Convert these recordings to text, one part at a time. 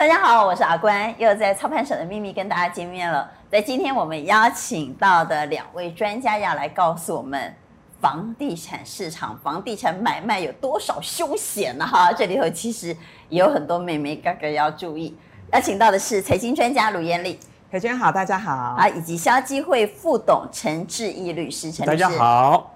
大家好，我是阿关，又在操盘手的秘密跟大家见面了。在今天我们邀请到的两位专家要来告诉我们，房地产市场、房地产买卖有多少凶险呢？哈，这里头其实也有很多眉眉哥哥要注意。邀请到的是财经专家卢燕俐，裴 娟好，大家好啊，以及消基会副董陈志毅律师，陈律师，大家好。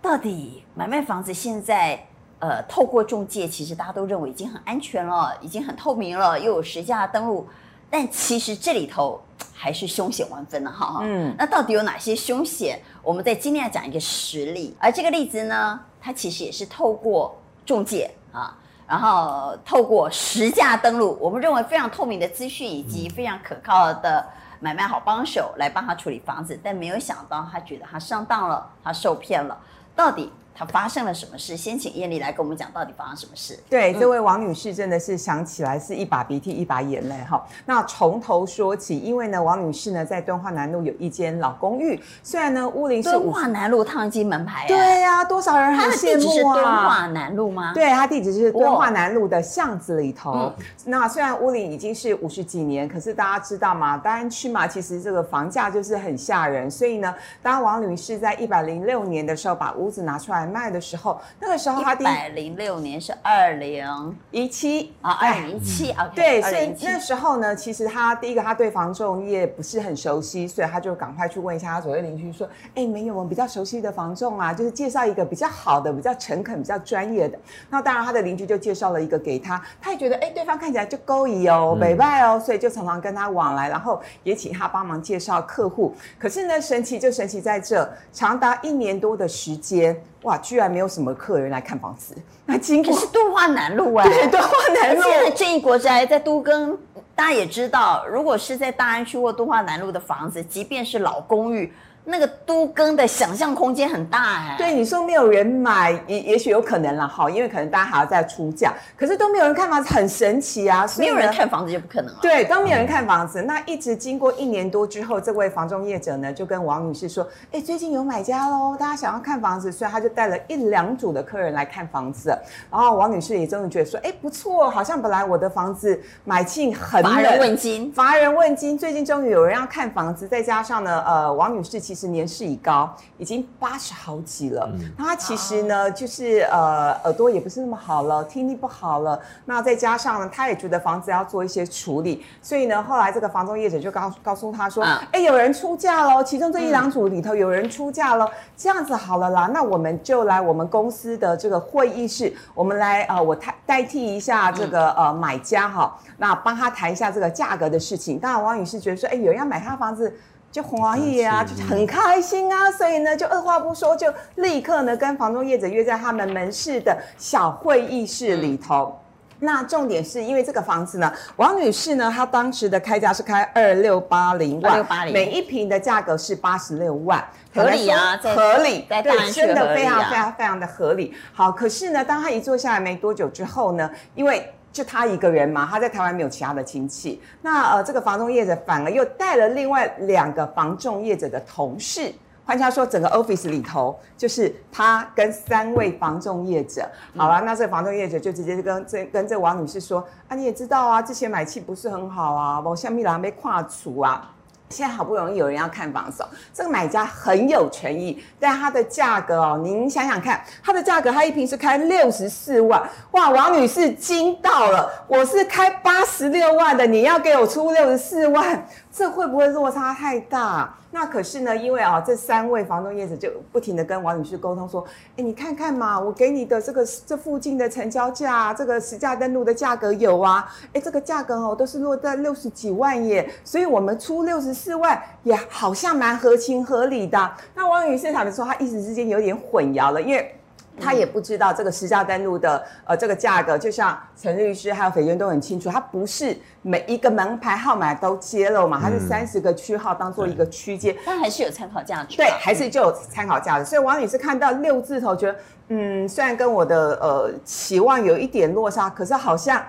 到底买卖房子现在，呃，透过中介，其实大家都认为已经很安全了，已经很透明了，又有实价登录，但其实这里头还是凶险万分的哈。嗯，那到底有哪些凶险？我们在今天要讲一个实例，而这个例子呢，它其实也是透过中介啊，然后透过实价登录，我们认为非常透明的资讯以及非常可靠的买卖好帮手来帮他处理房子，但没有想到他觉得他上当了，他受骗了，到底？他发生了什么事？先请艳丽来跟我们讲，到底发生什么事？对，这位王女士真的是想起来是一把鼻涕一把眼泪哈。那从头说起，因为呢，王女士呢在敦化南路有一间老公寓，虽然呢屋龄是敦化南路烫金门牌，对呀、啊，多少人很羡慕啊。敦化南路吗？对，他地址是敦化南路的巷子里头。嗯、那虽然屋龄已经是五十几年，可是大家知道吗？大安区嘛，其实这个房价就是很吓人。所以呢，当王女士在一百零六年的时候把屋子拿出来卖的时候。那个时候他一百零六年是二零一七啊，二零一七啊，对，所以那时候呢，其实他第一个他对房仲业不是很熟悉，所以他就赶快去问一下他左右邻居说，哎，没有我们比较熟悉的房仲啊，就是介绍一个比较好的、比较诚恳、比较专业的。那当然他的邻居就介绍了一个给他，他也觉得哎，对方看起来就勾引哦、美拜哦，所以就常常跟他往来，然后也请他帮忙介绍客户。可是呢，神奇就神奇在这，长达一年多的时间。哇，居然没有什么客人来看房子。那经过是敦化南路哎，对，敦化南路。现在正义国宅在都更，大家也知道，如果是在大安区或敦化南路的房子，即便是老公寓。那个都更的想象空间很大哎，对你说没有人买，也也许有可能了哈，因为可能大家还要再出价，可是都没有人看房子，很神奇啊！没有人看房子就不可能了。对，都没有人看房子，那一直经过一年多之后，这位房中业者呢就跟王女士说：“哎，最近有买家喽，大家想要看房子，所以他就带了一两组的客人来看房子。然后王女士也终于觉得说：哎，不错，好像本来我的房子买进很乏人问津，乏人问津，最近终于有人要看房子，再加上呢，呃，王女士其实。其实年事已高，已经八十好几了。嗯、那他其实呢，就是呃耳朵也不是那么好了，听力不好了。那再加上呢，他也觉得房子要做一些处理，所以呢，后来这个房东业者就告告诉他说：“哎、嗯，有人出价喽，其中这一两组里头有人出价喽。这样子好了啦，那我们就来我们公司的这个会议室，我们来呃，我代代替一下这个呃买家哈，那帮他谈一下这个价格的事情。当然，王女士觉得说，哎，有人要买他的房子。”就欢喜啊，就很开心啊，所以呢，就二话不说，就立刻呢跟房东业者约在他们门市的小会议室里头。那重点是因为这个房子呢，王女士呢，她当时的开价是开二六八零万，每一平的价格是八十六万，合理啊，合理，对，真的非常非常非常的合理。好，可是呢，当她一坐下来没多久之后呢，因为就他一个人嘛，他在台湾没有其他的亲戚。那呃，这个房仲业者反而又带了另外两个房仲业者的同事。换句话说，整个 office 里头就是他跟三位房仲业者。好了，那这个房仲业者就直接跟这跟这王女士说：啊，你也知道啊，之前买气不是很好啊，我下面人没跨除啊。现在好不容易有人要看房子，这个买家很有权益，但它的价格哦，您想想看，它的价格，它一平是开六十四万，哇，王女士惊到了，我是开八十六万的，你要给我出六十四万，这会不会落差太大？那可是呢，因为啊，这三位房东业者就不停的跟王女士沟通说，哎，你看看嘛，我给你的这个这附近的成交价，这个实价登录的价格有啊，哎，这个价格哦都是落在六十几万耶，所以我们出六十四万也好像蛮合情合理的。那王女士坦白说，她一时之间有点混淆了，因为。他也不知道这个实价登录的呃这个价格，就像陈律师还有斐娟都很清楚，它不是每一个门牌号码都揭露嘛，它是三十个区号当做一个区间，但还是有参考价值。对，还是就有参考价值。所以王女士看到六字头，觉得嗯，虽然跟我的呃期望有一点落差，可是好像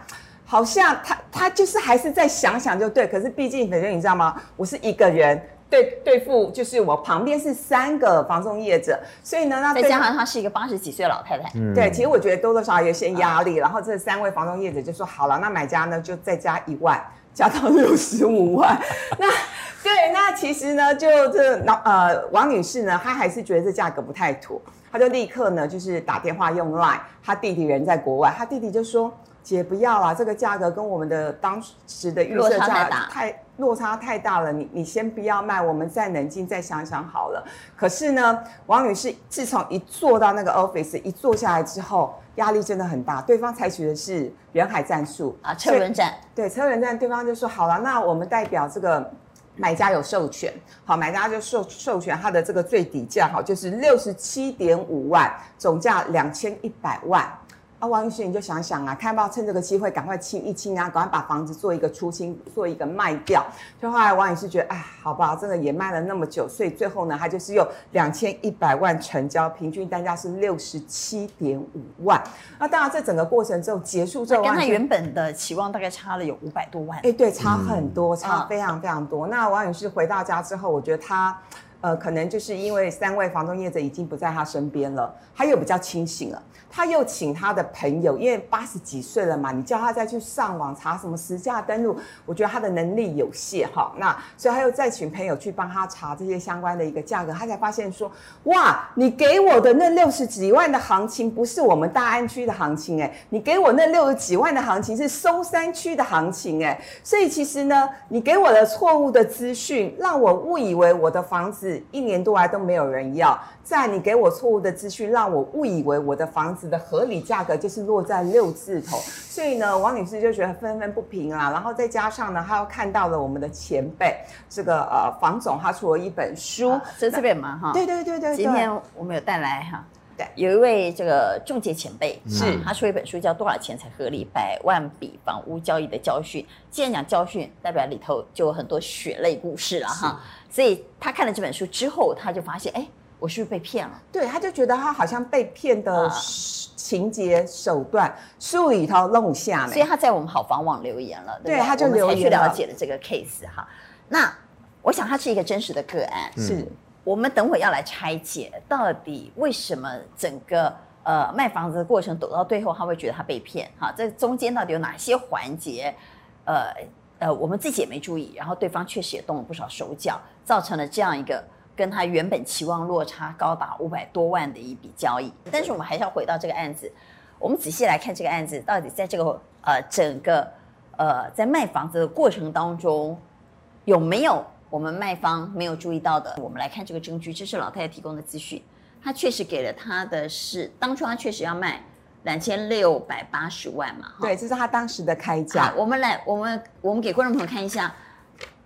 好像他他就是还是再想想就对。可是毕竟斐娟你知道吗？我是一个人。对对付，就是我旁边是三个房仲业者，所以呢，那再加上她是一个八十几岁的老太太，嗯、对，其实我觉得多多少少有些压力。然后这三位房仲业者就说好了，那买家呢就再加一万，加到六十五万。那对，那其实呢，就这老呃王女士呢，她还是觉得这价格不太妥，她就立刻呢就是打电话用 Line，她弟弟人在国外，她弟弟就说。姐不要啊，这个价格跟我们的当时的预设价太落差太大了，你你先不要卖，我们再冷静再想想好了。可是呢，王女士自从一坐到那个 office，一坐下来之后，压力真的很大。对方采取的是人海战术啊，车轮战。对，车轮战，对方就说好了，那我们代表这个买家有授权，好，买家就授授权他的这个最底价，好，就是六十七点五万，总价两千一百万。啊，王女士，你就想想啊，看要不要趁这个机会赶快清一清啊，赶快把房子做一个出清，做一个卖掉。就后来王女士觉得，哎，好吧，真的也卖了那么久，所以最后呢，她就是用两千一百万成交，平均单价是六十七点五万。那当然，这整个过程之后结束之后，跟她原本的期望大概差了有五百多万。哎，对，差很多，差非常非常多。嗯、那王女士回到家之后，我觉得她。呃，可能就是因为三位房东业者已经不在他身边了，他又比较清醒了，他又请他的朋友，因为八十几岁了嘛，你叫他再去上网查什么实价登录，我觉得他的能力有限哈。那所以他又再请朋友去帮他查这些相关的一个价格，他才发现说，哇，你给我的那六十几万的行情不是我们大安区的行情哎，你给我那六十几万的行情是松山区的行情哎，所以其实呢，你给我的错误的资讯，让我误以为我的房子。一年多来都没有人要，在你给我错误的资讯，让我误以为我的房子的合理价格就是落在六字头，所以呢，王女士就觉得愤愤不平啊。然后再加上呢，她又看到了我们的前辈这个呃房总，他出了一本书，在这边嘛哈。对对对对，今天我们有带来哈。对，有一位这个中介前辈，是他出一本书叫《多少钱才合理？百万笔房屋交易的教训》。既然讲教训，代表里头就有很多血泪故事了哈。所以他看了这本书之后，他就发现，哎，我是不是被骗了？对，他就觉得他好像被骗的情节手段，书里头弄下来。所以他在我们好房网留言了，对，对，他就留言去了解了这个 case 哈。那我想他是一个真实的个案，是。嗯我们等会要来拆解，到底为什么整个呃卖房子的过程走到最后，他会觉得他被骗？哈，这中间到底有哪些环节？呃呃，我们自己也没注意，然后对方确实也动了不少手脚，造成了这样一个跟他原本期望落差高达五百多万的一笔交易。但是我们还是要回到这个案子，我们仔细来看这个案子，到底在这个呃整个呃在卖房子的过程当中有没有？我们卖方没有注意到的，我们来看这个证据，这是老太太提供的资讯。她确实给了她的是，当初她确实要卖两千六百八十万嘛？对，这是他当时的开价。我们来，我们我们给观众朋友看一下，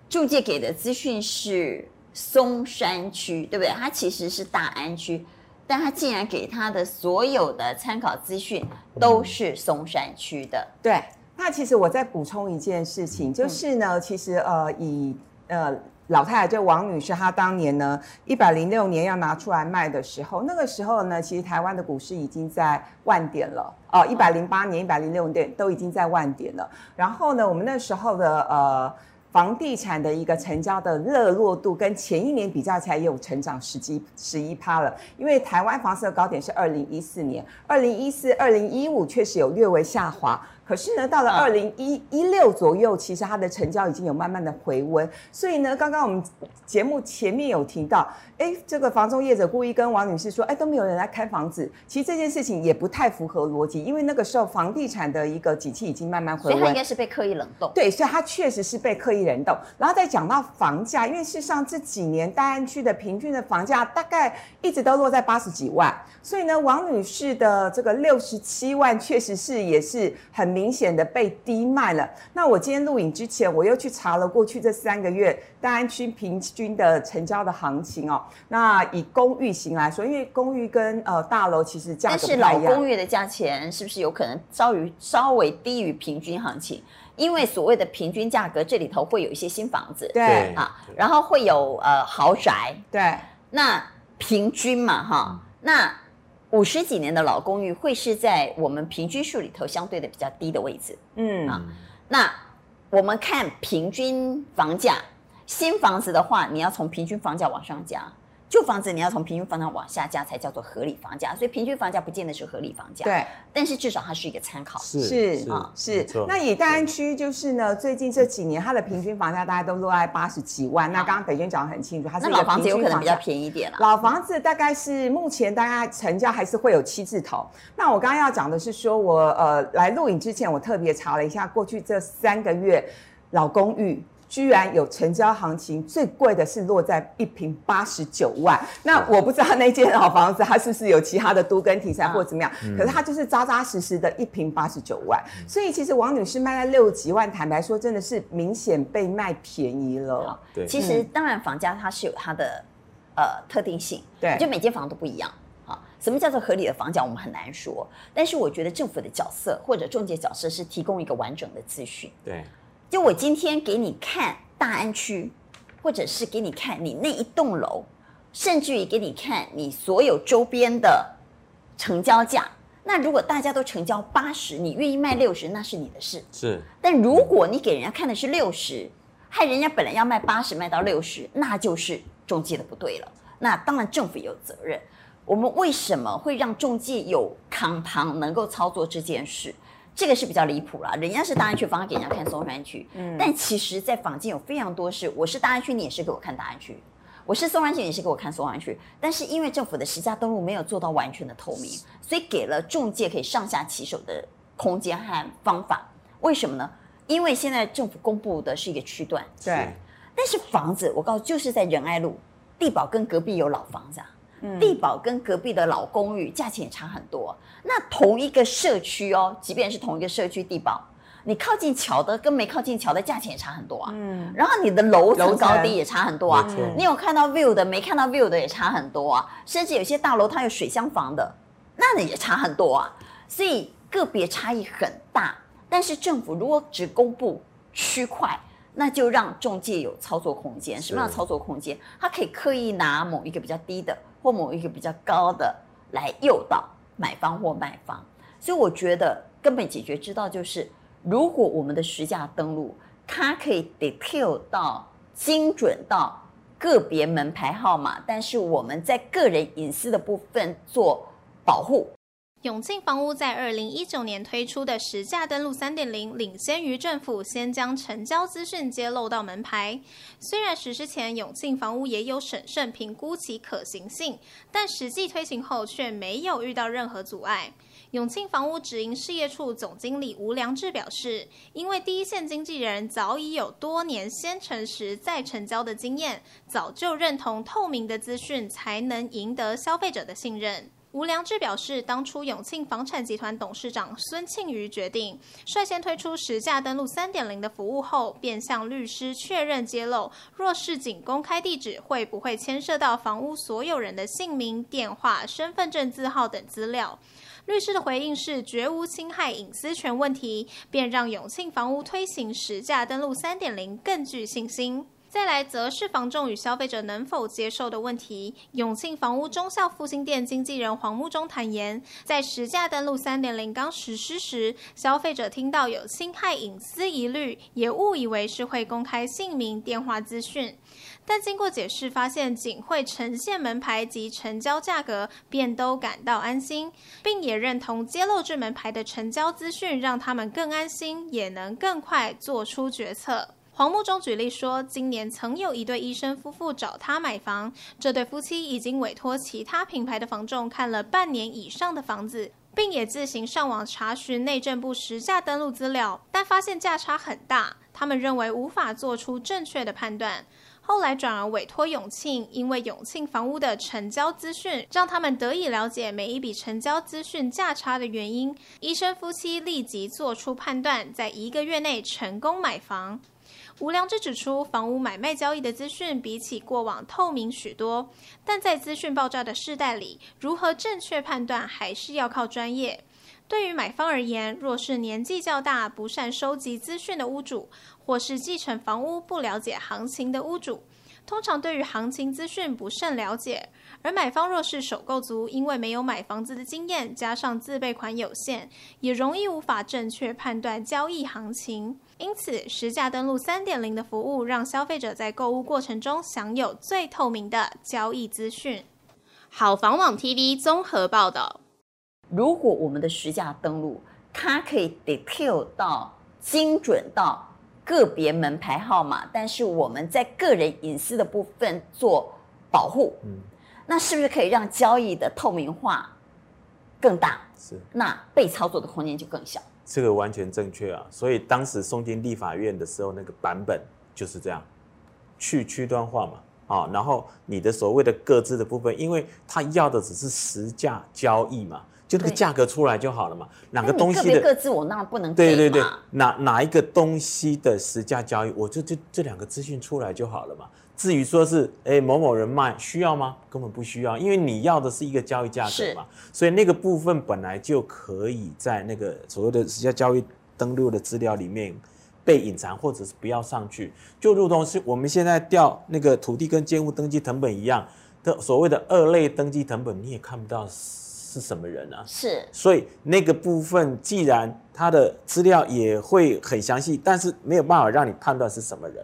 中介给的资讯是松山区，对不对？它其实是大安区，但他竟然给他的所有的参考资讯都是松山区的。对，那其实我再补充一件事情，就是呢，嗯、其实呃以。呃，老太太就王女士，她当年呢，一百零六年要拿出来卖的时候，那个时候呢，其实台湾的股市已经在万点了哦，一百零八年、一百零六年都已经在万点了。然后呢，我们那时候的呃房地产的一个成交的热络度跟前一年比较起来也有成长十几十一趴了，因为台湾房市的高点是二零一四年，二零一四、二零一五确实有略微下滑。可是呢，到了二零一一六左右，其实它的成交已经有慢慢的回温。所以呢，刚刚我们节目前面有提到，哎，这个房中业者故意跟王女士说，哎，都没有人来看房子。其实这件事情也不太符合逻辑，因为那个时候房地产的一个景气已经慢慢回温。所以它应该是被刻意冷冻。对，所以它确实是被刻意冷冻。然后再讲到房价，因为事实上这几年大安区的平均的房价大概一直都落在八十几万，所以呢，王女士的这个六十七万确实是也是很明。明显的被低卖了。那我今天录影之前，我又去查了过去这三个月大安区平均的成交的行情哦。那以公寓型来说，因为公寓跟呃大楼其实价格不一样。但是老公寓的价钱是不是有可能稍于稍微低于平均行情？因为所谓的平均价格，这里头会有一些新房子，对啊，然后会有呃豪宅，对。那平均嘛，哈，那。五十几年的老公寓会是在我们平均数里头相对的比较低的位置，嗯啊，那我们看平均房价，新房子的话，你要从平均房价往上加。旧房子你要从平均房价往下加才叫做合理房价，所以平均房价不见得是合理房价。对，但是至少它是一个参考。是是啊是。那以大安区就是呢，最近这几年它的平均房价大概都落在八十几万。那刚刚北娟讲的很清楚，它是老房子有可能比较便宜一点了。老房子大概是目前大概成交还是会有七字头。那我刚刚要讲的是说，我呃来录影之前，我特别查了一下过去这三个月老公寓。居然有成交行情，最贵的是落在一平八十九万。那我不知道那间老房子它是不是有其他的都跟题材或怎么样，嗯、可是它就是扎扎实实的一平八十九万。嗯、所以其实王女士卖在六十几万，坦白说真的是明显被卖便宜了。对，其实当然房价它是有它的呃特定性，对，就每间房都不一样。好，什么叫做合理的房价，我们很难说。但是我觉得政府的角色或者中介角色是提供一个完整的资讯。对。就我今天给你看大安区，或者是给你看你那一栋楼，甚至于给你看你所有周边的成交价。那如果大家都成交八十，你愿意卖六十，那是你的事。是。但如果你给人家看的是六十，害人家本来要卖八十，卖到六十，那就是中介的不对了。那当然政府有责任。我们为什么会让中介有扛糖能够操作这件事？这个是比较离谱了，人家是大安区房给人家看松山区，嗯，但其实，在坊间有非常多是，我是大安区，你也是给我看大安区，我是松山区，你也是给我看松山区，但是因为政府的实价登录没有做到完全的透明，所以给了中介可以上下其手的空间和方法。为什么呢？因为现在政府公布的是一个区段，对，但是房子我告诉，就是在仁爱路，地宝跟隔壁有老房子啊。帝宝跟隔壁的老公寓价钱也差很多。那同一个社区哦，即便是同一个社区，地保，你靠近桥的跟没靠近桥的价钱也差很多啊。嗯。然后你的楼层高低也差很多啊。嗯。你有看到 view 的，没看到 view 的也差很多啊。甚至有些大楼它有水箱房的，那也差很多啊。所以个别差异很大。但是政府如果只公布区块，那就让中介有操作空间。什么样的操作空间？他可以刻意拿某一个比较低的。或某一个比较高的来诱导买方或卖方，所以我觉得根本解决之道就是，如果我们的实价登录，它可以 detail 到精准到个别门牌号码，但是我们在个人隐私的部分做保护。永庆房屋在二零一九年推出的实价登录三点零，领先于政府，先将成交资讯揭露到门牌。虽然实施前永庆房屋也有审慎评估其可行性，但实际推行后却没有遇到任何阻碍。永庆房屋直营事业处总经理吴良志表示，因为第一线经纪人早已有多年先成实再成交的经验，早就认同透明的资讯才能赢得消费者的信任。吴良志表示，当初永庆房产集团董事长孙庆瑜决定率先推出实价登录三点零的服务后，便向律师确认揭露，若是仅公开地址，会不会牵涉到房屋所有人的姓名、电话、身份证字号等资料？律师的回应是绝无侵害隐私权问题，便让永庆房屋推行实价登录三点零更具信心。再来则是房仲与消费者能否接受的问题。永庆房屋忠孝复兴店经纪人黄木中坦言，在实价登录三点零刚实施时，消费者听到有侵害隐私疑虑，也误以为是会公开姓名、电话资讯。但经过解释，发现仅会呈现门牌及成交价格，便都感到安心，并也认同揭露至门牌的成交资讯，让他们更安心，也能更快做出决策。黄木中举例说，今年曾有一对医生夫妇找他买房，这对夫妻已经委托其他品牌的房仲看了半年以上的房子，并也自行上网查询内政部实价登录资料，但发现价差很大，他们认为无法做出正确的判断。后来转而委托永庆，因为永庆房屋的成交资讯让他们得以了解每一笔成交资讯价差的原因。医生夫妻立即做出判断，在一个月内成功买房。吴良志指出，房屋买卖交易的资讯比起过往透明许多，但在资讯爆炸的世代里，如何正确判断还是要靠专业。对于买方而言，若是年纪较大、不善收集资讯的屋主，或是继承房屋不了解行情的屋主，通常对于行情资讯不甚了解，而买方若是首购族，因为没有买房子的经验，加上自备款有限，也容易无法正确判断交易行情。因此，实价登录三点零的服务，让消费者在购物过程中享有最透明的交易资讯。好房网 TV 综合报道：如果我们的实价登录，它可以 detail 到精准到个别门牌号码，但是我们在个人隐私的部分做保护，嗯，那是不是可以让交易的透明化更大？是，那被操作的空间就更小。这个完全正确啊！所以当时送进立法院的时候，那个版本就是这样，去区端化嘛，啊，然后你的所谓的各自的部分，因为他要的只是实价交易嘛。就那个价格出来就好了嘛，哪个东西的各自我那不能对对对，哪哪一个东西的实价交易，我就就这两个资讯出来就好了嘛。至于说是哎某某人卖需要吗？根本不需要，因为你要的是一个交易价格嘛，所以那个部分本来就可以在那个所谓的实价交易登录的资料里面被隐藏，或者是不要上去，就如同是我们现在调那个土地跟建物登记成本一样的所谓的二类登记成本，你也看不到。是什么人啊？是，所以那个部分既然他的资料也会很详细，但是没有办法让你判断是什么人，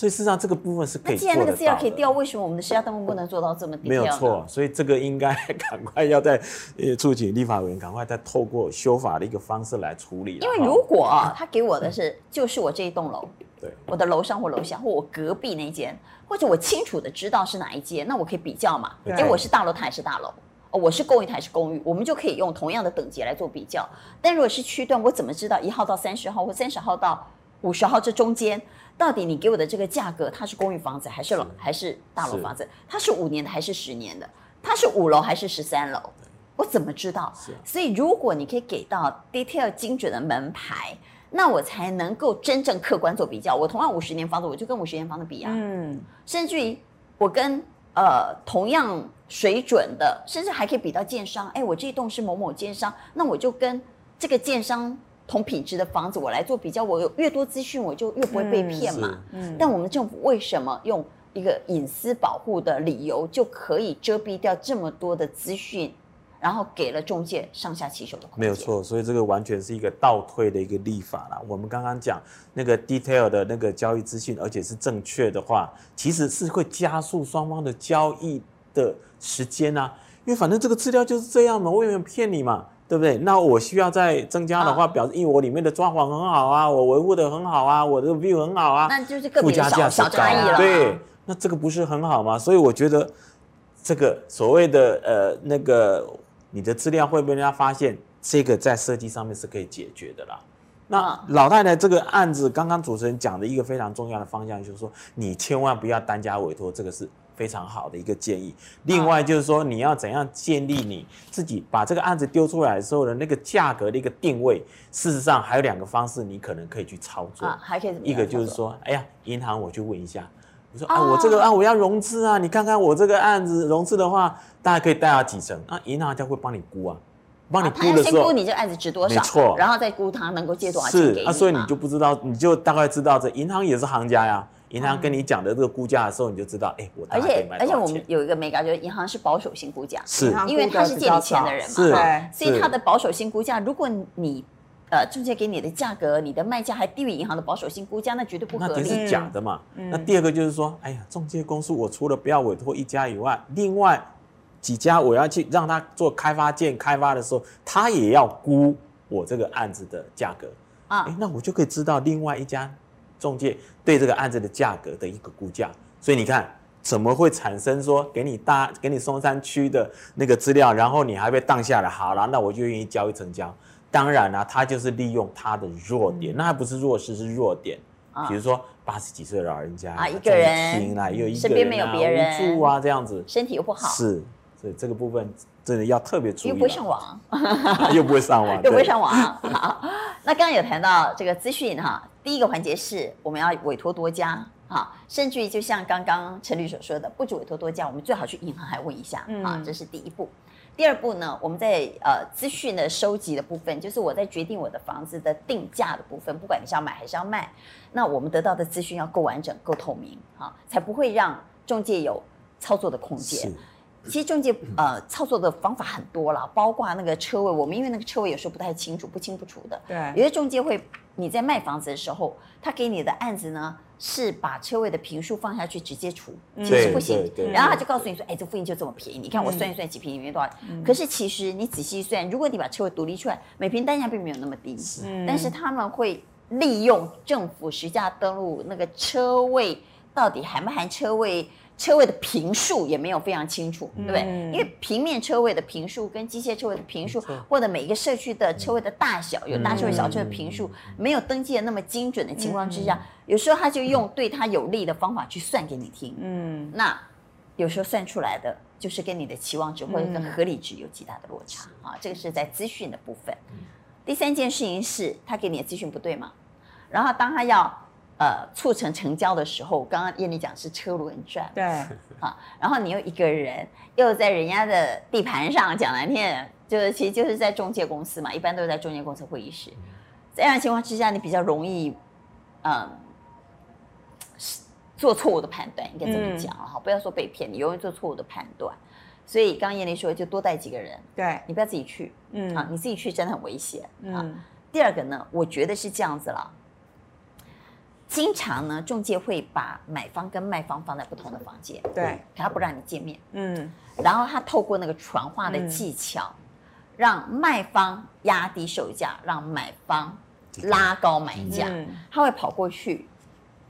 所以事实上这个部分是可以做的。那既然那个资料可以调，为什么我们的实价登录不能做到这么低？没有错，所以这个应该 赶快要在呃促请立法委员赶快再透过修法的一个方式来处理。因为如果啊，他给我的是就是我这一栋楼，对，我的楼上或楼下或我隔壁那间，或者我清楚的知道是哪一间，那我可以比较嘛？因为我是大楼，他也是大楼。哦，我是公寓，还是公寓，我们就可以用同样的等级来做比较。但如果是区段，我怎么知道一号到三十号或三十号到五十号这中间，到底你给我的这个价格，它是公寓房子还是楼还是大楼房子？它是五年的还是十年的？它是五楼还是十三楼？我怎么知道？所以如果你可以给到 detail 精准的门牌，那我才能够真正客观做比较。我同样五十年房子，我就跟五十年房子比啊。嗯，甚至于我跟呃同样。水准的，甚至还可以比到建商。哎，我这一栋是某某建商，那我就跟这个建商同品质的房子，我来做比较。我有越多资讯，我就越不会被骗嘛。嗯。但我们政府为什么用一个隐私保护的理由，就可以遮蔽掉这么多的资讯？然后给了中介上下其手的空间。没有错，所以这个完全是一个倒退的一个立法啦。我们刚刚讲那个 detail 的那个交易资讯，而且是正确的话，其实是会加速双方的交易的时间啊，因为反正这个资料就是这样嘛，我也没有骗你嘛，对不对？那我需要再增加的话，表示因为我里面的装潢很好啊，我维护的很好啊，我这个 view 很好啊，那就是个别小小差异了。对，那这个不是很好吗？所以我觉得这个所谓的呃那个。你的资料会被人家发现，这个在设计上面是可以解决的啦。那老太太这个案子，刚刚主持人讲的一个非常重要的方向，就是说你千万不要单家委托，这个是非常好的一个建议。另外就是说，你要怎样建立你自己把这个案子丢出来的时候的那个价格的一个定位。事实上还有两个方式，你可能可以去操作。还可以一个就是说，哎呀，银行我去问一下。我说啊，我这个啊，我要融资啊，你看看我这个案子融资的话，大概可以贷到几成？啊银行家会帮你估啊，帮你估的时候，先估你这个案子值多少，没错，然后再估他能够借多少钱给你。是啊，所以你就不知道，你就大概知道这银行也是行家呀。银行跟你讲的这个估价的时候，你就知道，哎，我。而且而且我们有一个美感，就是银行是保守性估价，是，因为他是借你钱的人嘛，是，所以他的保守性估价，如果你。呃，中介给你的价格，你的卖价还低于银行的保守性估价，那绝对不合理。是假的嘛？嗯、那第二个就是说，哎呀，中介公司我除了不要委托一家以外，另外几家我要去让他做开发建开发的时候，他也要估我这个案子的价格啊。哎，那我就可以知道另外一家中介对这个案子的价格的一个估价。所以你看，怎么会产生说给你大给你松山区的那个资料，然后你还被当下来？好了，那我就愿意交易成交。当然了、啊，他就是利用他的弱点，嗯、那还不是弱势，是弱点。啊、比如说八十几岁的老人家啊，一个人啊，又一个人、啊、身边没有别人住啊，这样子身体又不好，是，所以这个部分真的要特别注意。又不会上网，又不会上网，又不会上网。好，那刚刚有谈到这个资讯哈，第一个环节是我们要委托多家哈，甚至于就像刚刚陈律所说的，不止委托多家，我们最好去银行还问一下、嗯、啊，这是第一步。第二步呢，我们在呃资讯的收集的部分，就是我在决定我的房子的定价的部分，不管你是要买还是要卖，那我们得到的资讯要够完整、够透明，啊，才不会让中介有操作的空间。其实中介呃操作的方法很多了，包括那个车位，我们因为那个车位有时候不太清楚，不清不楚的。对，有些中介会你在卖房子的时候，他给你的案子呢是把车位的平数放下去直接除，其实不行。然后他就告诉你说，哎，这附近就这么便宜，你看我算一算几平里面多少。可是其实你仔细算，如果你把车位独立出来，每平单价并没有那么低。嗯。但是他们会利用政府实价登录那个车位到底含不含车位？车位的坪数也没有非常清楚，对不对？因为平面车位的坪数跟机械车位的坪数，或者每一个社区的车位的大小，有大车位、小车的坪数，没有登记的那么精准的情况之下，有时候他就用对他有利的方法去算给你听。嗯，那有时候算出来的就是跟你的期望值或者跟合理值有极大的落差啊。这个是在资讯的部分。第三件事情是他给你的资讯不对嘛？然后当他要。呃，促成成交的时候，刚刚燕丽讲是车轮转，对，啊，然后你又一个人又在人家的地盘上讲难听，就是其实就是在中介公司嘛，一般都是在中介公司会议室，这样的情况之下，你比较容易，嗯，做错误的判断，应该这么讲哈，嗯、不要说被骗，你容易做错误的判断，所以刚刚艳丽说，就多带几个人，对，你不要自己去，嗯，啊，你自己去真的很危险，啊，嗯、第二个呢，我觉得是这样子了。经常呢，中介会把买方跟卖方放在不同的房间，对，他不让你见面，嗯，然后他透过那个传话的技巧，嗯、让卖方压低售价，让买方拉高买价，嗯、他会跑过去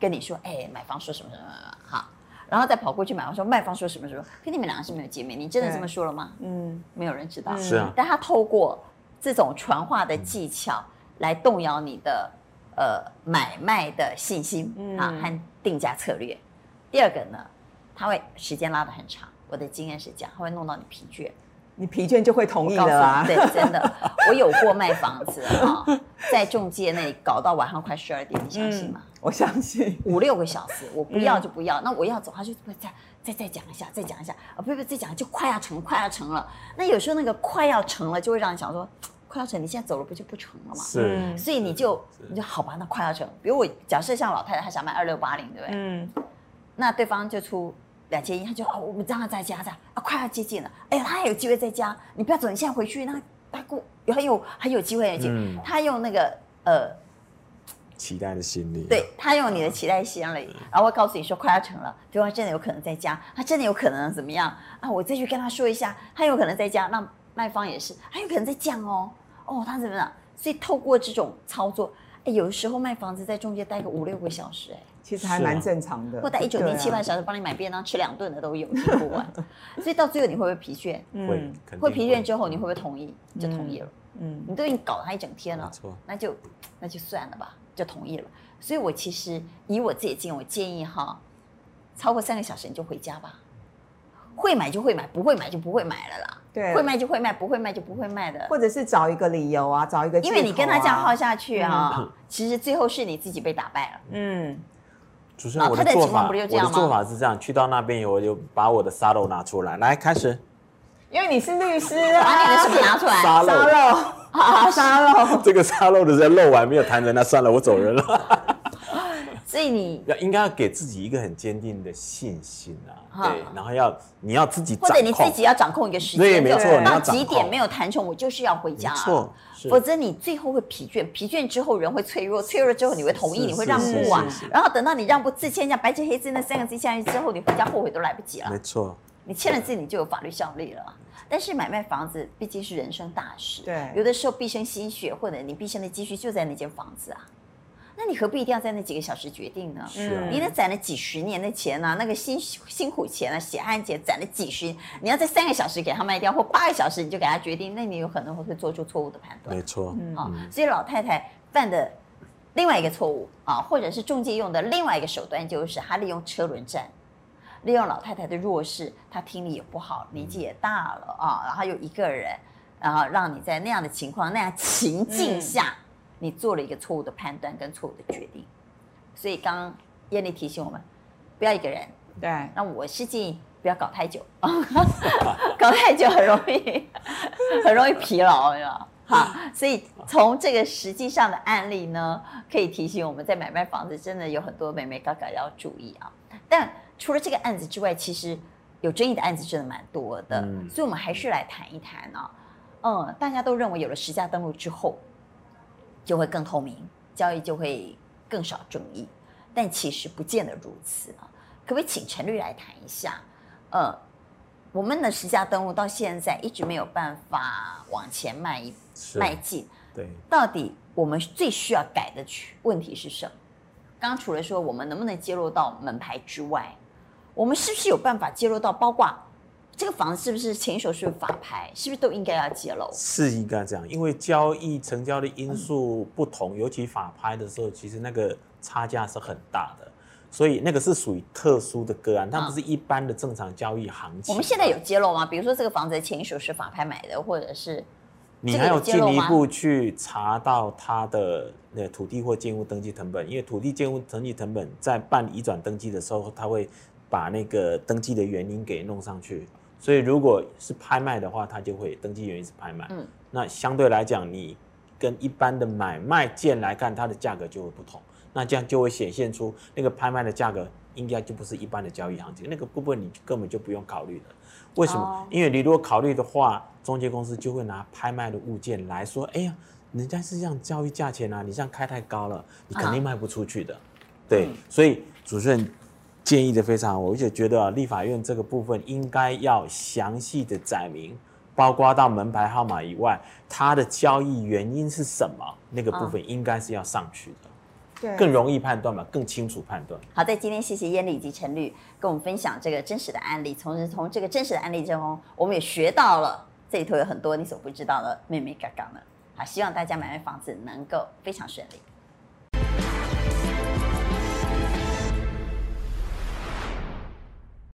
跟你说，哎，买方说什么什么，好，然后再跑过去买方说卖方说什么什么，跟你们两个是没有见面，你真的这么说了吗？嗯，没有人知道，是啊，但他透过这种传话的技巧来动摇你的。呃，买卖的信心啊和定价策略。第二个呢，他会时间拉得很长。我的经验是这样，他会弄到你疲倦，你疲倦就会同意了啊。对，真的，我有过卖房子啊，在中介那里搞到晚上快十二点，你相信吗？我相信。五六个小时，我不要就不要，那我要走，他就再再再讲一下，再讲一下啊，不不，再讲就快要成，快要成了。那有时候那个快要成了，就会让你想说。快要成，你现在走了不就不成了吗？是，所以你就你就好吧，那快要成。比如我假设像老太太，她想卖二六八零，对不对？嗯。那对方就出两千一，他就哦，我们让他再加价啊，快要接近了。哎呀，他还有机会再加，你不要走，你现在回去，那他过有很有很有机会的。嗯。他用那个呃期待的心理，对他用你的期待心理，然后会告诉你说快要成了，对方真的有可能再加，他真的有可能怎么样啊？我再去跟他说一下，他有可能再加，那卖方也是，还有可能在降哦。哦，他怎么样？所以透过这种操作，哎，有的时候卖房子在中间待个五六个小时，哎，其实还蛮正常的。或待一整天七八小时，帮你买便当吃两顿的都有，听不完。所以到最后你会不会疲倦？会，会疲倦之后你会不会同意？就同意了。嗯，你都已经搞了他一整天了，那就那就算了吧，就同意了。所以我其实以我自己的经验，我建议哈，超过三个小时你就回家吧。会买就会买，不会买就不会买了啦。对，会卖就会卖，不会卖就不会卖的。或者是找一个理由啊，找一个、啊。因为你跟他这样耗下去啊，嗯、其实最后是你自己被打败了。嗯。主持人，我的做法，我的做法是这样：去到那边以后，我就把我的沙漏拿出来，来开始。因为你是律师啊，把你的什么拿出来？沙漏。沙漏。啊，沙漏。这个沙漏的时候漏完没有谈成，那算了，我走人了。所以你要应该要给自己一个很坚定的信心啊，对，然后要你要自己或者你自己要掌控一个时间，对，没错，到几点没有谈成，我就是要回家，没错，否则你最后会疲倦，疲倦之后人会脆弱，脆弱之后你会同意，你会让步啊，然后等到你让步自签下白纸黑字那三个字下去之后，你回家后悔都来不及了，没错，你签了字你就有法律效力了，但是买卖房子毕竟是人生大事，对，有的时候毕生心血或者你毕生的积蓄就在那间房子啊。那你何必一定要在那几个小时决定呢？是啊，你那攒了几十年的钱呢、啊？那个辛辛苦钱啊，血汗钱攒了几十，你要在三个小时给他卖掉，或八个小时你就给他决定，那你有可能会做出错误的判断。没错，嗯，啊，所以老太太犯的另外一个错误啊，或者是中介用的另外一个手段，就是他利用车轮战，利用老太太的弱势，她听力也不好，年纪也大了啊，然后又一个人，然后让你在那样的情况、那样情境下。嗯你做了一个错误的判断跟错误的决定，所以刚刚燕俐提醒我们，不要一个人。对，那我是建议不要搞太久，搞太久很容易 很容易疲劳，对吧？好，所以从这个实际上的案例呢，可以提醒我们在买卖房子真的有很多美眉嘎嘎要注意啊。但除了这个案子之外，其实有争议的案子真的蛮多的，嗯所以我们还是来谈一谈啊。嗯，大家都认为有了实价登录之后，就会更透明，交易就会更少争议，但其实不见得如此啊。可不可以请陈律来谈一下？呃，我们的实价登录到现在一直没有办法往前迈一迈进，对，到底我们最需要改的区问题是什么？刚刚除了说我们能不能揭露到门牌之外，我们是不是有办法揭露到，包括这个房子是不是前一手是法拍，是不是都应该要揭露？是应该这样，因为交易成交的因素不同，尤其法拍的时候，其实那个差价是很大的，所以那个是属于特殊的个案，它不是一般的正常交易行情。我们现在有揭露吗？比如说这个房子的前一手是法拍买的，或者是你还有进一步去查到它的那土地或建物登记成本，因为土地建物登记成本在办移转登记的时候，它会把那个登记的原因给弄上去。所以如果是拍卖的话，它就会登记原因是拍卖。嗯，那相对来讲，你跟一般的买卖件来看，它的价格就会不同。那这样就会显现出那个拍卖的价格应该就不是一般的交易行情，那个部分你根本就不用考虑的。为什么？哦、因为你如果考虑的话，中介公司就会拿拍卖的物件来说：“哎呀，人家是这样交易价钱啊，你这样开太高了，你肯定卖不出去的。啊”对，嗯、所以主持人建议的非常好，我就觉得、啊、立法院这个部分应该要详细的载明，包括到门牌号码以外，它的交易原因是什么，那个部分应该是要上去的。对，更容易判断嘛，更清楚判断。好在，今天谢谢燕丽以及陈律跟我们分享这个真实的案例，从从这个真实的案例中，我们也学到了这里头有很多你所不知道的妹妹嘎嘎呢。好，希望大家买卖房子能够非常顺利。